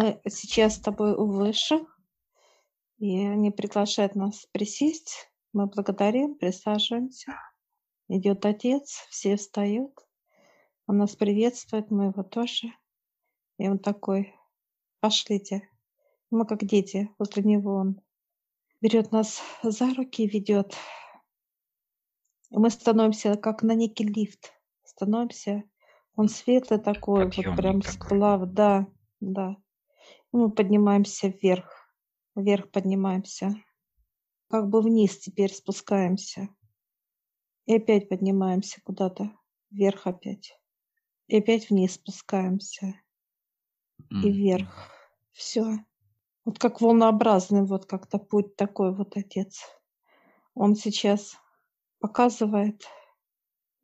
Мы сейчас с тобой у высших, и они приглашают нас присесть. Мы благодарим, присаживаемся. Идет отец, все встают. Он нас приветствует, мы его тоже. И он такой, пошлите. Мы как дети, возле него он берет нас за руки и ведет. И мы становимся как на некий лифт. Становимся. Он светлый такой, вот прям сплав, да, да. Мы поднимаемся вверх, вверх поднимаемся. Как бы вниз теперь спускаемся. И опять поднимаемся куда-то, вверх опять. И опять вниз спускаемся. И вверх. Все. Вот как волнообразный вот как-то путь такой вот отец. Он сейчас показывает.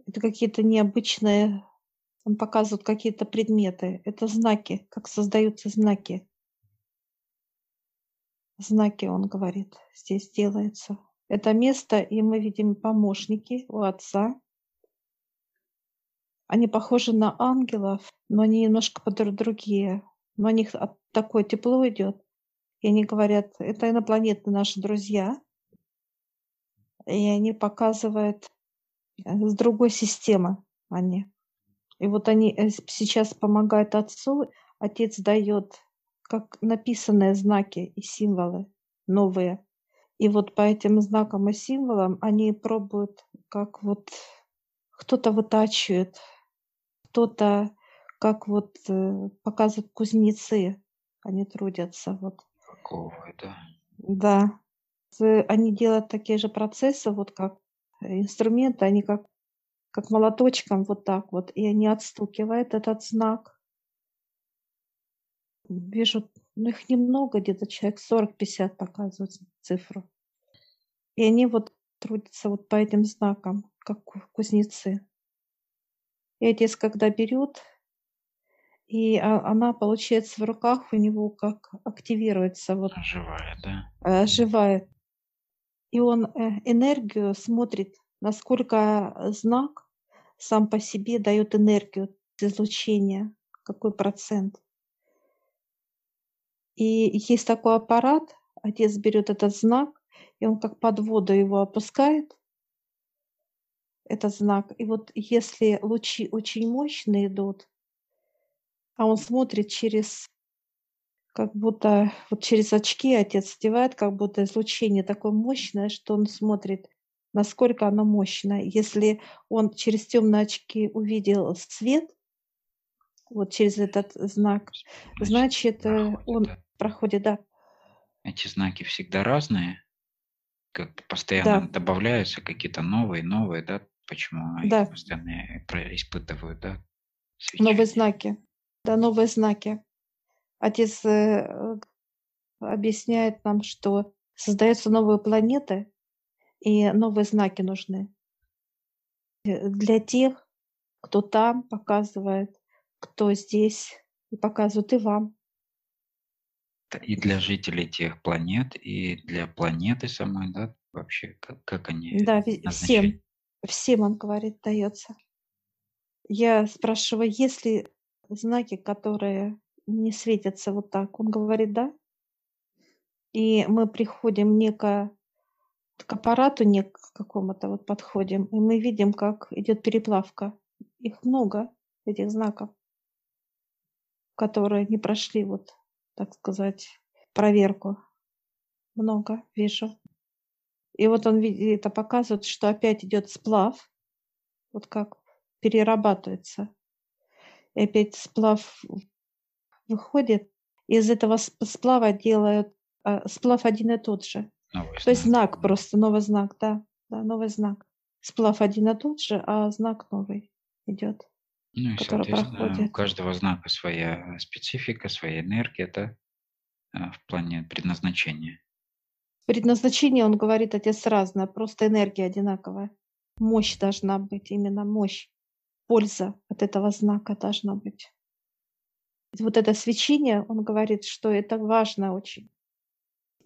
Это какие-то необычные, он показывает какие-то предметы. Это знаки, как создаются знаки. Знаки, он говорит, здесь делается. Это место, и мы видим помощники у отца. Они похожи на ангелов, но они немножко другие. Но у них такое тепло идет. И они говорят, это инопланетные наши друзья. И они показывают э, с другой системы они. И вот они э, сейчас помогают отцу. Отец дает как написанные знаки и символы новые. И вот по этим знакам и символам они пробуют, как вот кто-то вытачивает, кто-то, как вот э, показывают кузнецы, они трудятся. Вот. Упаковывают, да. Да. С- Они делают такие же процессы, вот как э, инструменты, они как, как молоточком вот так вот, и они отстукивают этот знак. Вижу, ну их немного, где-то человек 40-50 показывают цифру. И они вот трудятся вот по этим знакам, как ку- кузнецы. И отец, когда берет, и а- она, получается, в руках у него как активируется, вот Живая, да. э, оживает. И он э, энергию смотрит, насколько знак сам по себе дает энергию излучения, какой процент. И есть такой аппарат, отец берет этот знак, и он как под воду его опускает, этот знак. И вот если лучи очень мощные идут, а он смотрит через, как будто, вот через очки отец одевает, как будто излучение такое мощное, что он смотрит, насколько оно мощное. Если он через темные очки увидел свет, вот через этот знак, значит, э, он. Проходит, да, Эти знаки всегда разные, как постоянно добавляются какие-то новые, новые, да? Почему их Да. постоянно про- испытывают, да? новые свечение? знаки, да, новые знаки. Отец э, объясняет нам, что создаются новые планеты, и новые знаки нужны Э, для тех, кто там показывает, кто здесь, и показывает и вам. И для жителей тех планет, и для планеты самой, да? Вообще, как, как они Да, всем, всем, он говорит, дается. Я спрашиваю, есть ли знаки, которые не светятся вот так? Он говорит, да. И мы приходим неко к аппарату нек к какому-то вот подходим, и мы видим, как идет переплавка. Их много, этих знаков, которые не прошли вот, так сказать, проверку. Много вижу. И вот он види- это показывает, что опять идет сплав, вот как перерабатывается. И опять сплав выходит, из этого сп- сплава делают а, сплав один и тот же. Новый То есть знак. знак просто, новый знак, да, да, новый знак. Сплав один и тот же, а знак новый идет. Ну и, который соответственно, у проходит. каждого знака своя специфика, своя энергия, да? а, В плане предназначения. Предназначение, он говорит, отец разное, просто энергия одинаковая. Мощь должна быть, именно мощь. Польза от этого знака должна быть. Вот это свечение, он говорит, что это важно очень.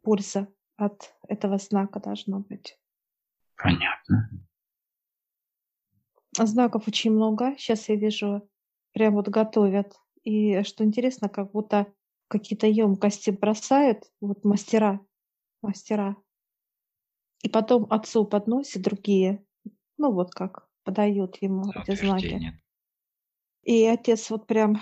Польза от этого знака должна быть. Понятно. Знаков очень много. Сейчас я вижу, прям вот готовят. И что интересно, как будто какие-то емкости бросают, вот мастера, мастера, и потом отцу подносят другие, ну вот как подают ему эти знаки. И отец вот прям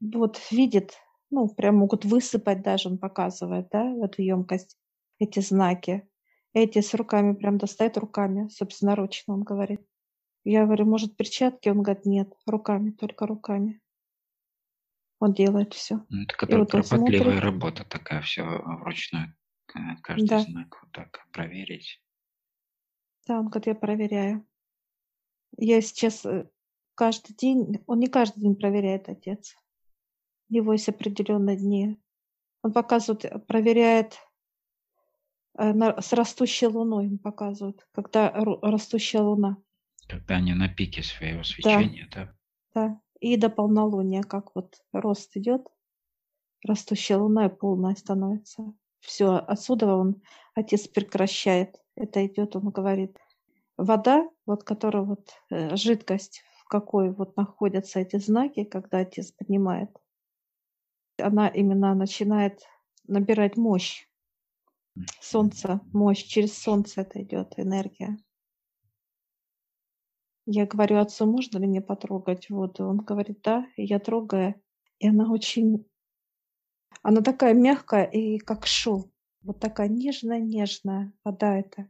вот видит, ну прям могут высыпать даже, он показывает, да, в эту емкость эти знаки. Эти с руками прям достает руками, собственноручно, он говорит. Я говорю, может, перчатки? Он говорит, нет, руками, только руками. Он делает все. Ну, это которая вот он кропотливая смотрит, работа такая, все вручную. э, Каждый да, знак вот так проверить. да, он говорит, я проверяю. Я сейчас э, каждый день, он не каждый день проверяет отец. У него есть определенные дни. Он показывает, э, проверяет с растущей луной, он показывает, когда растущая луна. Когда они на пике своего Да, свечения, да? да. И до полнолуния, как вот рост идет, растущая луна и полная становится. Все, отсюда он, отец прекращает. Это идет, он говорит, вода, вот которая вот э, жидкость, в какой вот находятся эти знаки, когда отец поднимает, она именно начинает набирать мощь. Солнце, мощь, через солнце это идет энергия. Я говорю, отцу, можно ли мне потрогать воду? Он говорит, да. И я трогаю, и она очень, она такая мягкая и как шел. Вот такая нежная-нежная вода это.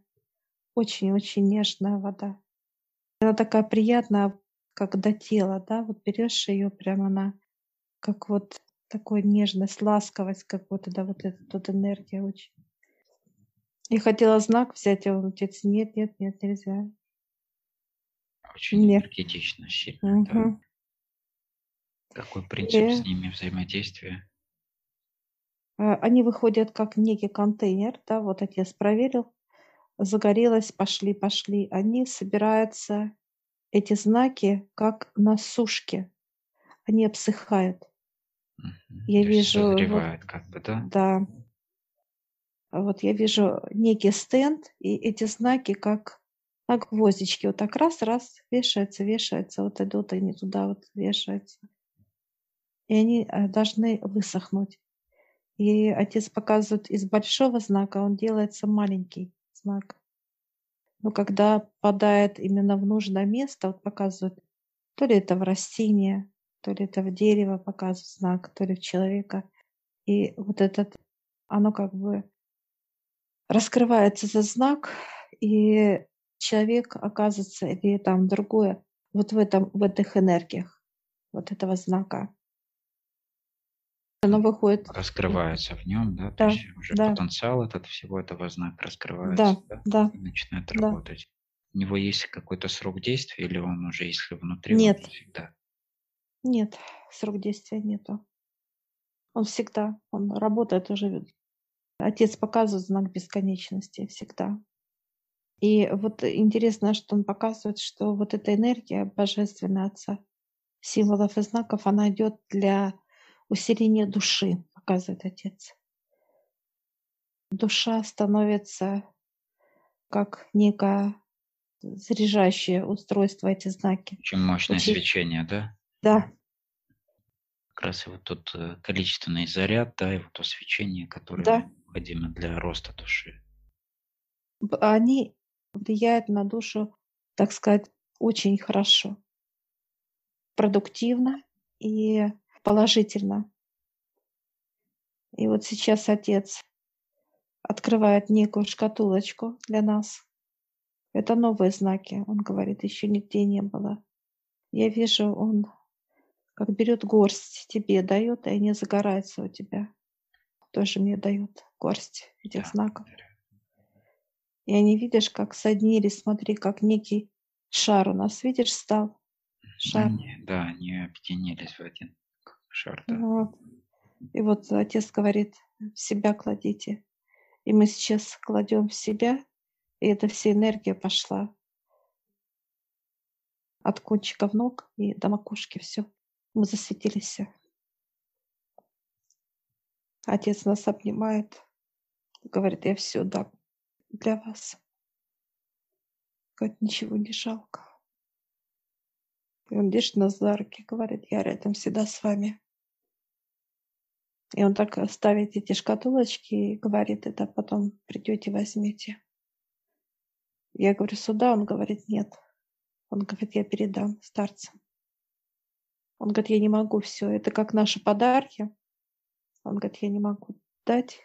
Очень-очень нежная вода. Она такая приятная, как до тела, да, вот берешь ее, прям она как вот такой нежность, ласковость, как вот да, вот эта тут энергия очень. Я хотела знак взять, а он отец, нет, нет, нет, нельзя. Очень Нет. энергетично, сильно, да. Мгм. Какой принцип И с ними взаимодействия? э, они выходят как некий контейнер, да, вот отец проверил, загорелось, пошли, пошли. Они собираются, эти знаки, как на сушке. Они обсыхают. Мгм. Я То вижу, вот, как бы, да? да, а вот я вижу некий стенд, и эти знаки как на гвоздички. Вот так раз-раз вешаются, вешаются, вот идут они туда вот вешаются. И они э, должны высохнуть. И отец показывает из большого знака, он делается маленький знак. Но когда попадает именно в нужное место, вот показывает, то ли это в растение, то ли это в дерево показывает знак, то ли в человека. И вот этот, оно как бы раскрывается этот знак, и человек оказывается, или там другое, вот в, этом, в этих энергиях вот этого знака. Оно выходит. Раскрывается в нем, да? То Да, есть уже да, потенциал этот всего этого знака да, раскрывается, да? да, И начинает да. работать. У него есть какой-то срок действия или он уже, если внутри, он Нет, всегда? нет, срок действия нету. Он всегда, он работает уже. Отец показывает знак бесконечности всегда. И вот интересно, что он показывает, что вот эта энергия божественная Отца, символов и знаков, она идет для усиления души, показывает Отец. Душа становится как некое заряжающее устройство, эти знаки. Очень мощное Очень, свечение, да? да, Как раз и вот тот э, количественный заряд, да, и вот то свечение, которое да. необходимо для роста души. Они влияют на душу, так сказать, очень хорошо, продуктивно и положительно. И вот сейчас Отец открывает некую шкатулочку для нас. Это новые знаки, он говорит, еще нигде не было. Я вижу, он как берет горсть тебе дает, и они загораются у тебя. Тоже мне дает горсть этих Да, знаков. благодарю. И они, видишь, как соединились, смотри, как некий шар у нас, видишь, стал шар. Они, да, они объединились в один шар, да. Вот. И вот отец говорит, в себя кладите. И мы сейчас кладем в себя, и эта вся энергия пошла от кончиков ног и до макушки. Все. Мы засветились. Отец нас обнимает, говорит, я все дам для вас. Говорит, ничего не жалко. И он держит нас за руки, говорит, я рядом всегда с вами. И он так ставит эти шкатулочки и говорит, это потом придете, возьмите. Я говорю, сюда, он говорит, нет. Он говорит, я передам старцам. Он говорит, я не могу все. Это как наши подарки. Он говорит, я не могу дать.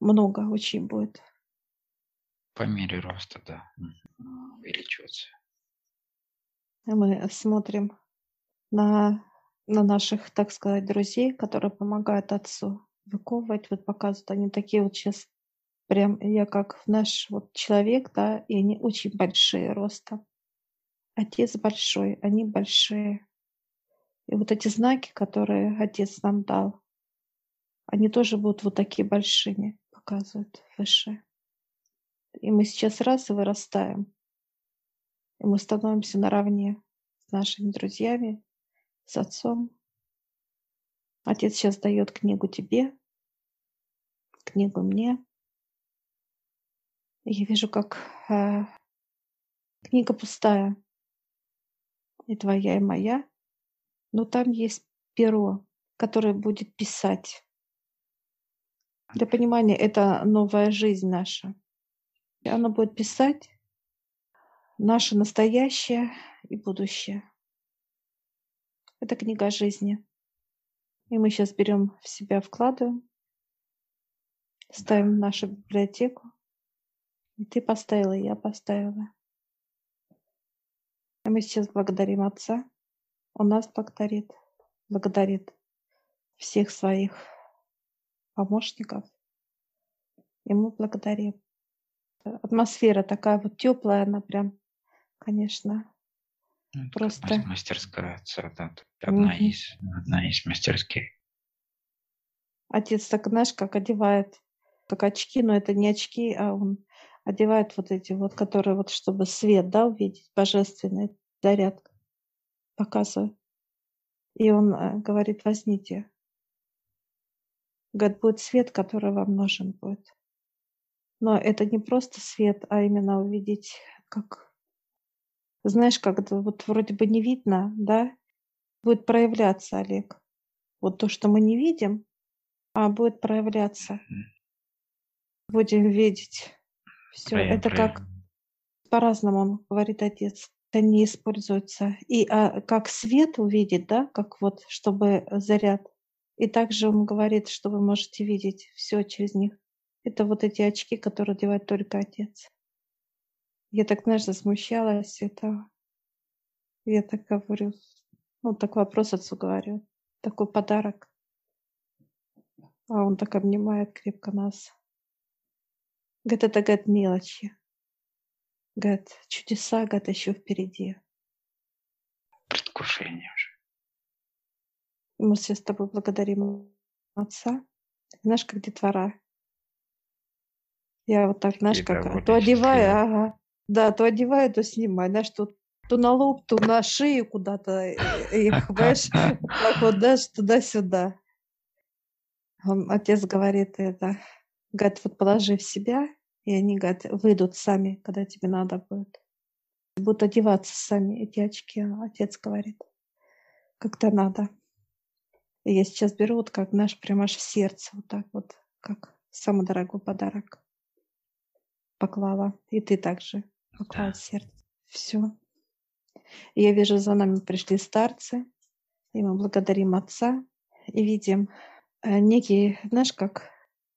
Много очень будет. По мере роста, да, увеличиваться. Мы смотрим на, на наших, так сказать, друзей, которые помогают отцу выковывать. Вот показывают, они такие вот сейчас прям, я как наш вот человек, да, и они очень большие ростом. Отец большой, они большие. И вот эти знаки, которые отец нам дал, они тоже будут вот такие большими, показывают выше. И мы сейчас раз и вырастаем. И мы становимся наравне с нашими друзьями, с отцом. Отец сейчас дает книгу тебе, книгу мне. И я вижу, как э, книга пустая, и твоя, и моя, но там есть перо, которое будет писать. Для понимания, это новая жизнь наша. И она будет писать наше настоящее и будущее. Это книга жизни. И мы сейчас берем в себя, вкладываем, ставим в нашу библиотеку. И ты поставила, и я поставила. И мы сейчас благодарим Отца. Он нас благодарит, благодарит всех своих помощников. И мы благодарим. Атмосфера такая вот теплая, она прям, конечно, Ну, просто. мас- мастерская да, одна Мгм. из, одна из мастерских. Отец так, знаешь, как одевает, как очки, но это не очки, а он одевает вот эти вот, которые вот, чтобы свет, да, увидеть, божественный заряд показывает. И он э, говорит, возьмите. Говорит, будет свет, который вам нужен будет. Но это не просто свет, а именно увидеть, как, знаешь, как это вот вроде бы не видно, да, будет проявляться, Олег. Вот то, что мы не видим, а будет проявляться. Будем видеть. Все, Прояв- это прояв- как по-разному, он говорит отец. Это не используется. И а, как свет увидеть, да, как вот, чтобы заряд. И также он говорит, что вы можете видеть все через них. Это вот эти очки, которые одевает только отец. Я так, знаешь, засмущалась этого. Я так говорю, ну, так вопрос отцу говорю. Такой подарок. А он так обнимает крепко нас. Говорит, это, говорит, мелочи. Говорит, чудеса, говорит, еще впереди. предвкушение уже. Мы все с тобой благодарим Отца. Знаешь, как детвора. Я вот так, знаешь, как довольные, то одеваю, ага. Да, то одеваю, то снимаю. Знаешь, то, то на лоб, то на шею куда-то их, понимаешь, так вот, знаешь, туда-сюда. Отец говорит это, говорит, вот положи в себя, и они, говорит, выйдут сами, когда тебе надо будет. Будут одеваться сами эти очки, отец говорит, как-то надо. И я сейчас беру вот как наш прям аж в сердце, вот так вот, как самый дорогой подарок поклала. И ты также поклала Да. сердце. Все. Я вижу, за нами пришли старцы, и мы благодарим Отца, и видим э, некий, знаешь, как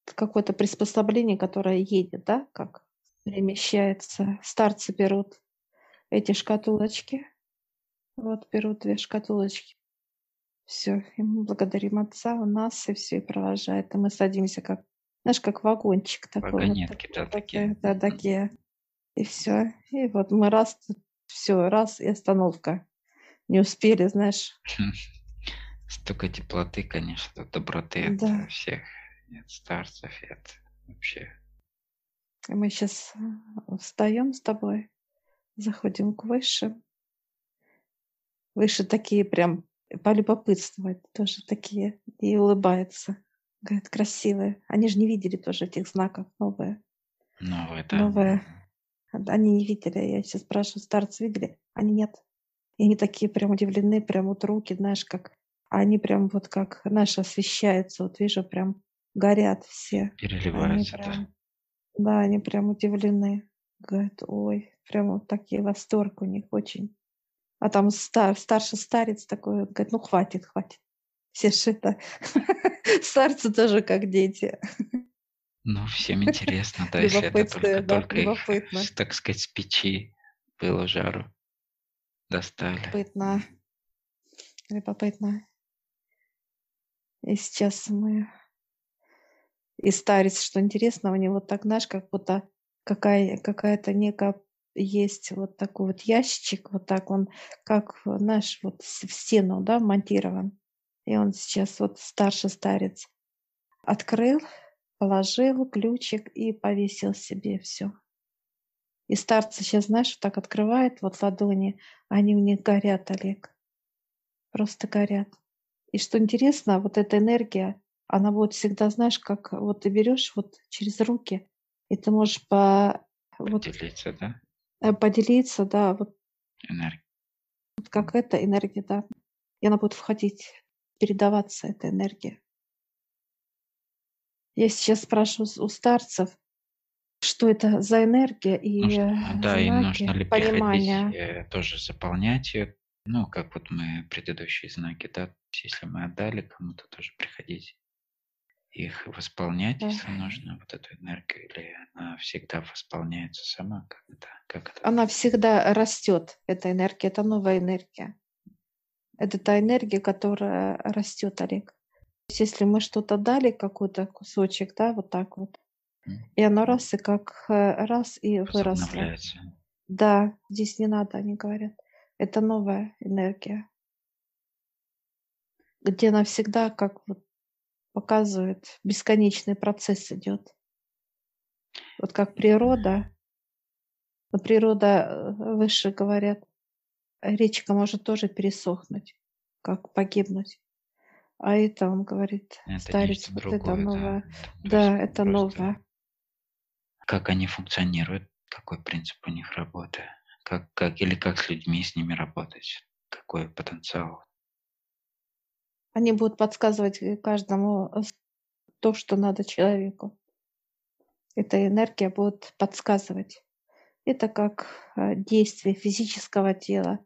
какое-то приспособление, которое едет, да, как перемещается. Старцы берут эти шкатулочки, вот берут две шкатулочки. Все, и мы благодарим Отца, у нас, и все, и провожает. И мы садимся как, знаешь, как вагончик такой. вот Вагонетки, такой, да, такие. Да, такие. И все. И вот мы раз, все, раз, и остановка. Не успели, знаешь. Столько теплоты, конечно, доброты от Да. э, всех, от старцев, от вообще. И мы сейчас встаем с тобой, заходим к высшим. Выше такие прям полюбопытствовать, тоже такие, и улыбаются. Говорят, красивые. Они же не видели тоже этих знаков новые. Новое, да. Новое. Они не видели. Я сейчас спрашиваю, старцы видели? Они нет. И они такие прям удивлены, прям вот руки, знаешь, как Они прям вот как наши освещаются, вот вижу, прям горят все. Переливаются, они прям, да. Да, они прям удивлены. Говорят, ой, прям вот такие восторг у них очень. А там стар, старший старец такой, говорит, ну хватит, хватит. Все шито. Старцы тоже как дети. Ну, всем интересно, да, если это только, да, только их, так сказать, с печи было жару достали. Любопытно. Любопытно. И сейчас мы... И старец, что интересно, у него так, знаешь, как будто какая, какая-то некая есть вот такой вот ящичек, вот так он, как, знаешь, вот в стену, да, монтирован. И он сейчас вот старший старец открыл, положил ключик и повесил себе все. И старцы сейчас, знаешь, так открывает вот ладони, они у них горят, Олег. Просто горят. И что интересно, вот эта энергия, она будет всегда, знаешь, как вот ты берешь вот через руки, и ты можешь по... Поделиться, вот, да? Э, поделиться, да, вот. Энергия. Вот как эта энергия, да. И она будет входить, передаваться, эта энергия. Я сейчас спрашиваю у старцев, что это за энергия и нужно, да, и нужно ли понимания. приходить э, тоже заполнять ее, ну, как вот мы предыдущие знаки, да, если мы отдали кому-то, тоже приходить их восполнять, да. если нужно, вот эту энергию, или она всегда восполняется сама, как это? Как это? Она всегда растет, эта энергия, это новая энергия. Это та энергия, которая растет, Олег если мы что-то дали, какой-то кусочек, да, вот так вот, и оно раз и как э, раз и выросло. Да, здесь не надо, они говорят. Это новая энергия, где она всегда как вот показывает, бесконечный процесс идет. Вот как природа, но природа э, выше говорят, речка может тоже пересохнуть, как погибнуть. А это, он говорит, Это старец, вот другое, это новое. Да, да это новое. Как они функционируют, какой принцип у них работы, как, как, или как с людьми с ними работать, какой потенциал. Они будут подсказывать каждому то, что надо человеку. Эта энергия будет подсказывать. Это как э, действие физического тела.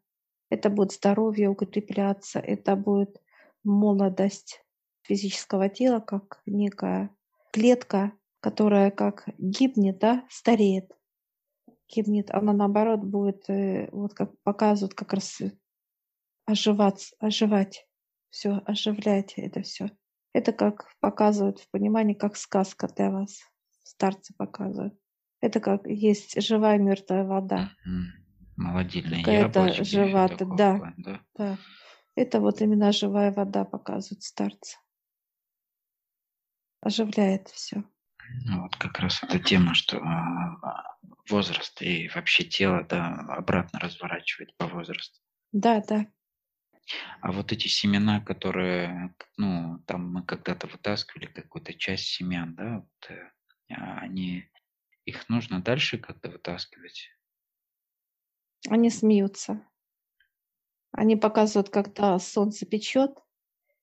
Это будет здоровье укрепляться, это будет молодость физического тела как некая клетка, которая как гибнет, да, стареет. Гибнет, она наоборот будет, э, вот как показывают, как раз оживать, оживать, все, оживлять это все. Это как показывают в понимании, как сказка для вас, старцы показывают. Это как есть живая мертвая вода. Молодильная Какая-то живая, да, да. да. Это вот именно живая вода показывает старца. Оживляет все. Ну, вот как раз эта тема, что а, возраст и вообще тело да, обратно разворачивает по возрасту. Да, да. А вот эти семена, которые, ну, там мы когда-то вытаскивали какую-то часть семян, да, вот, э, а они, их нужно дальше как-то вытаскивать? Они смеются. Они показывают, когда солнце печет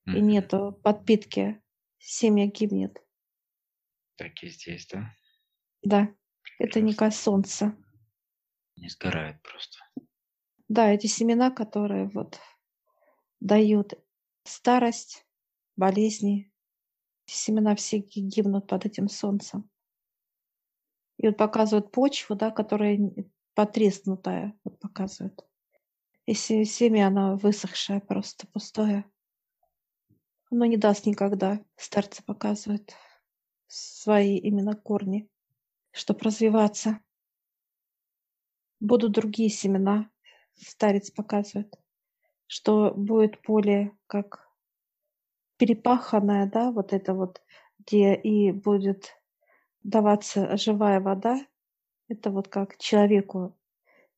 и нету подпитки, семя гибнет. Так и здесь, да? Да, это не как солнце. Не сгорает просто. Да, эти семена, которые вот дают старость, болезни, семена все гибнут под этим солнцем. И вот показывают почву, да, которая потреснутая, вот показывают. Если семя, оно высохшее, просто пустое, оно не даст никогда. Старцы показывают свои именно корни, чтобы развиваться. Будут другие семена, старец показывает, что будет поле как перепаханное, да, вот это вот, где и будет даваться живая вода, это вот как человеку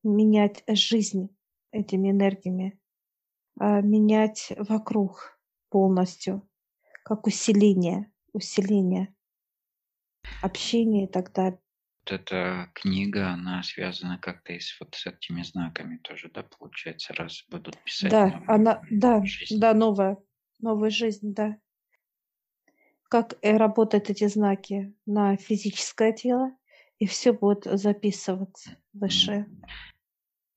менять жизнь этими энергиями, а менять вокруг полностью, как усиление, усиление общения и так далее. Вот эта книга, она связана как-то и с вот с этими знаками тоже, да, получается, раз будут писать. Да, она, да, жизнь. да, новая. Новую жизнь, да. Как э, работают эти знаки на физическое тело, и все будет записываться выше.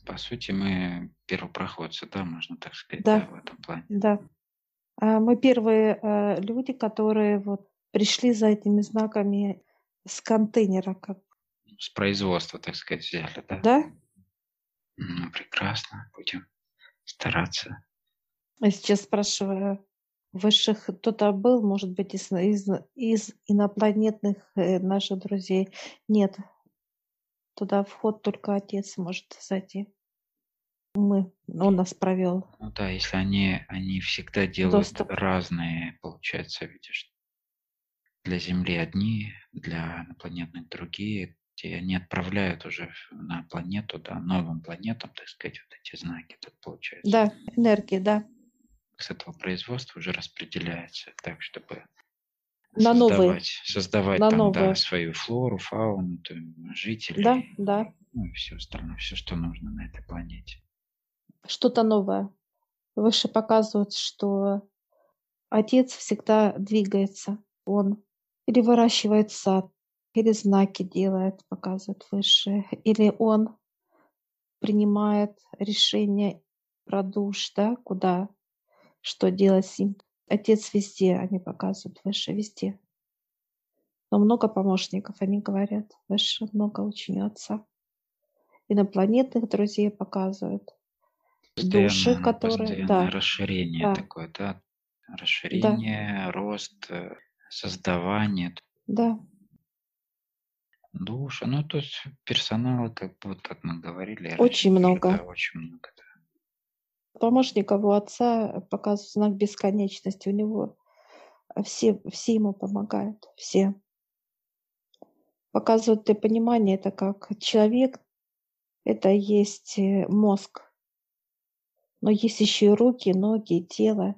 По сути, мы первопроходцы, да, можно так сказать, да, да в этом плане. Да. А мы первые э, люди, которые вот пришли за этими знаками с контейнера, как с производства, так сказать, взяли, да? Да. Ну, прекрасно, будем стараться. Я сейчас спрашиваю, высших кто-то был, может быть, из, из, из инопланетных э, наших друзей? Нет. Туда вход только отец может зайти. Мы, он нас провел. Ну да, если они, они всегда делают Доступ. разные, получается, видишь, для Земли одни, для инопланетных другие, и они отправляют уже на планету, да, новым планетам, так сказать, вот эти знаки тут получается. Да, энергии, да. С этого производства уже распределяется так, чтобы на создавать, новые. создавать на там, новые. да, свою флору, фауну, там, жителей. Да, да. Ну и все остальное, все, что нужно на этой планете. Что-то новое. Выше показывают, что отец всегда двигается. Он переворачивает сад, или знаки делает, показывает выше, или он принимает решение про душ, да, куда, что делать с ним. Отец везде, они показывают выше, везде. Но много помощников, они говорят, выше много очень отца. Инопланетных друзей показывают. Постоянно, души, которые... Да. расширение да. такое, да? Расширение, да. рост, э, создавание. Да душа. Ну, то есть персонала, как вот как мы говорили. Очень много. Да, очень много, да. Помощников у отца показывает знак бесконечности. У него все, все ему помогают, все. Показывают для понимания, это как человек, это есть э, мозг. Но есть еще и руки, ноги, тело.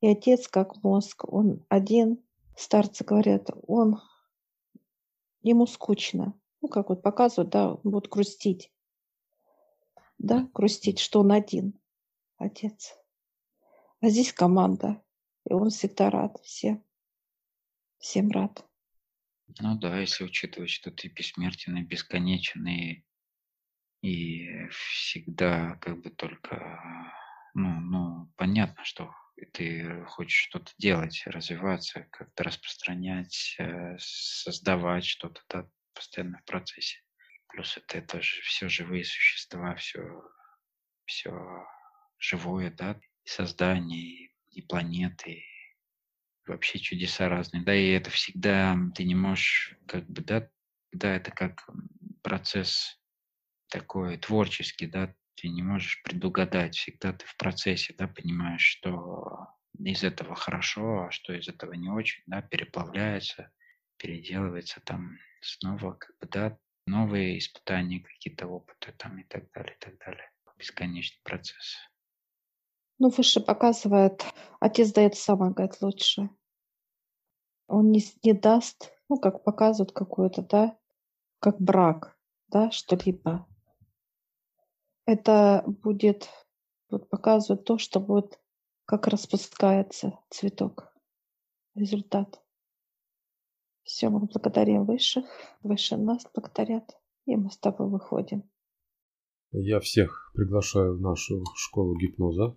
И отец как мозг, он один, старцы говорят, он ему скучно. Ну, как вот показывают, да, он будет грустить. Да, грустить, что он один, отец. А здесь команда, и он всегда рад всем. Всем рад. Ну да, если учитывать, что ты бессмертен и бесконечен, и, и всегда как бы только, ну, ну, понятно, что ты хочешь что-то делать, развиваться, как-то распространять, э, создавать что-то, да, постоянно в процессе. Плюс это, это же все живые существа, все, все живое, да, создание, и планеты, и вообще чудеса разные, да, и это всегда ты не можешь, как бы, да, да, это как процесс такой творческий, да, ты не можешь предугадать, всегда ты в процессе, да, понимаешь, что из этого хорошо, а что из этого не очень, да, переплавляется, переделывается там снова, как бы, да, новые испытания, какие-то опыты там и так далее, и так далее. Бесконечный процесс. Ну, выше показывает, отец дает самое, говорит, лучше. Он не, не даст, ну, как показывают какую-то, да, как брак, да, что-либо это будет вот показывать то, что будет, как распускается цветок. Результат. Все, мы благодарим высших, выше нас благодарят, и мы с тобой выходим. Я всех приглашаю в нашу школу гипноза.